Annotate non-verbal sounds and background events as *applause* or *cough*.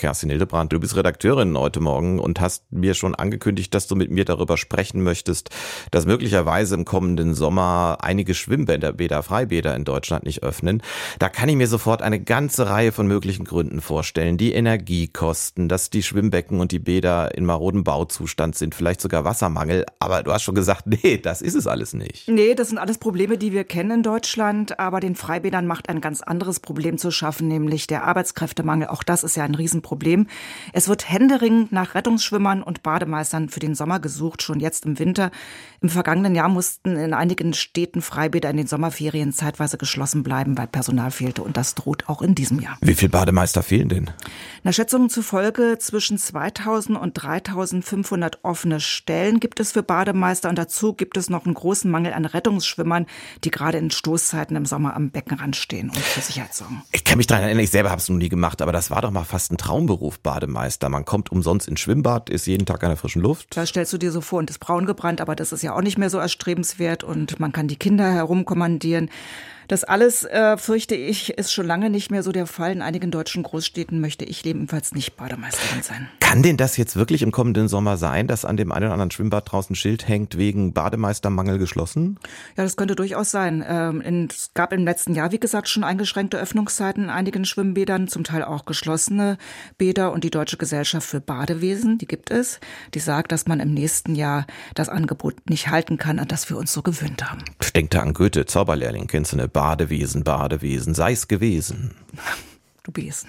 Kerstin Hildebrand, du bist Redakteurin heute Morgen und hast mir schon angekündigt, dass du mit mir darüber sprechen möchtest, dass möglicherweise im kommenden Sommer einige Schwimmbäder, Bäder, Freibäder in Deutschland nicht öffnen. Da kann ich mir sofort eine ganze Reihe von möglichen Gründen vorstellen. Die Energiekosten, dass die Schwimmbecken und die Bäder in marodem Bauzustand sind, vielleicht sogar Wassermangel. Aber du hast schon gesagt, *laughs* nee, das ist es alles nicht. Nee, das sind alles Probleme, die wir kennen in Deutschland. Aber den Freibädern macht ein ganz anderes Problem zu schaffen, nämlich der Arbeitskräftemangel. Auch das ist ja ein Riesenproblem. Problem. Es wird händeringend nach Rettungsschwimmern und Bademeistern für den Sommer gesucht, schon jetzt im Winter. Im vergangenen Jahr mussten in einigen Städten Freibäder in den Sommerferien zeitweise geschlossen bleiben, weil Personal fehlte. Und das droht auch in diesem Jahr. Wie viele Bademeister fehlen denn? Nach Schätzungen zufolge zwischen 2000 und 3500 offene Stellen gibt es für Bademeister. Und dazu gibt es noch einen großen Mangel an Rettungsschwimmern, die gerade in Stoßzeiten im Sommer am Beckenrand stehen und für Sicherheit sorgen. Ich kann mich daran erinnern, ich selber habe es noch nie gemacht, aber das war doch mal fast ein Traum Traumberuf Bademeister. Man kommt umsonst ins Schwimmbad, ist jeden Tag an der frischen Luft. Das stellst du dir so vor und ist braun gebrannt, aber das ist ja auch nicht mehr so erstrebenswert und man kann die Kinder herumkommandieren. Das alles, äh, fürchte ich, ist schon lange nicht mehr so der Fall. In einigen deutschen Großstädten möchte ich ebenfalls nicht Bademeisterin sein. Kann denn das jetzt wirklich im kommenden Sommer sein, dass an dem einen oder anderen Schwimmbad draußen Schild hängt, wegen Bademeistermangel geschlossen? Ja, das könnte durchaus sein. Ähm, es gab im letzten Jahr, wie gesagt, schon eingeschränkte Öffnungszeiten in einigen Schwimmbädern, zum Teil auch geschlossene Bäder und die Deutsche Gesellschaft für Badewesen, die gibt es, die sagt, dass man im nächsten Jahr das Angebot nicht halten kann, an das wir uns so gewöhnt haben. Ich denke da an Goethe, Zauberlehrling, kennst du eine Badewesen, Badewesen, sei's gewesen. Du Besen.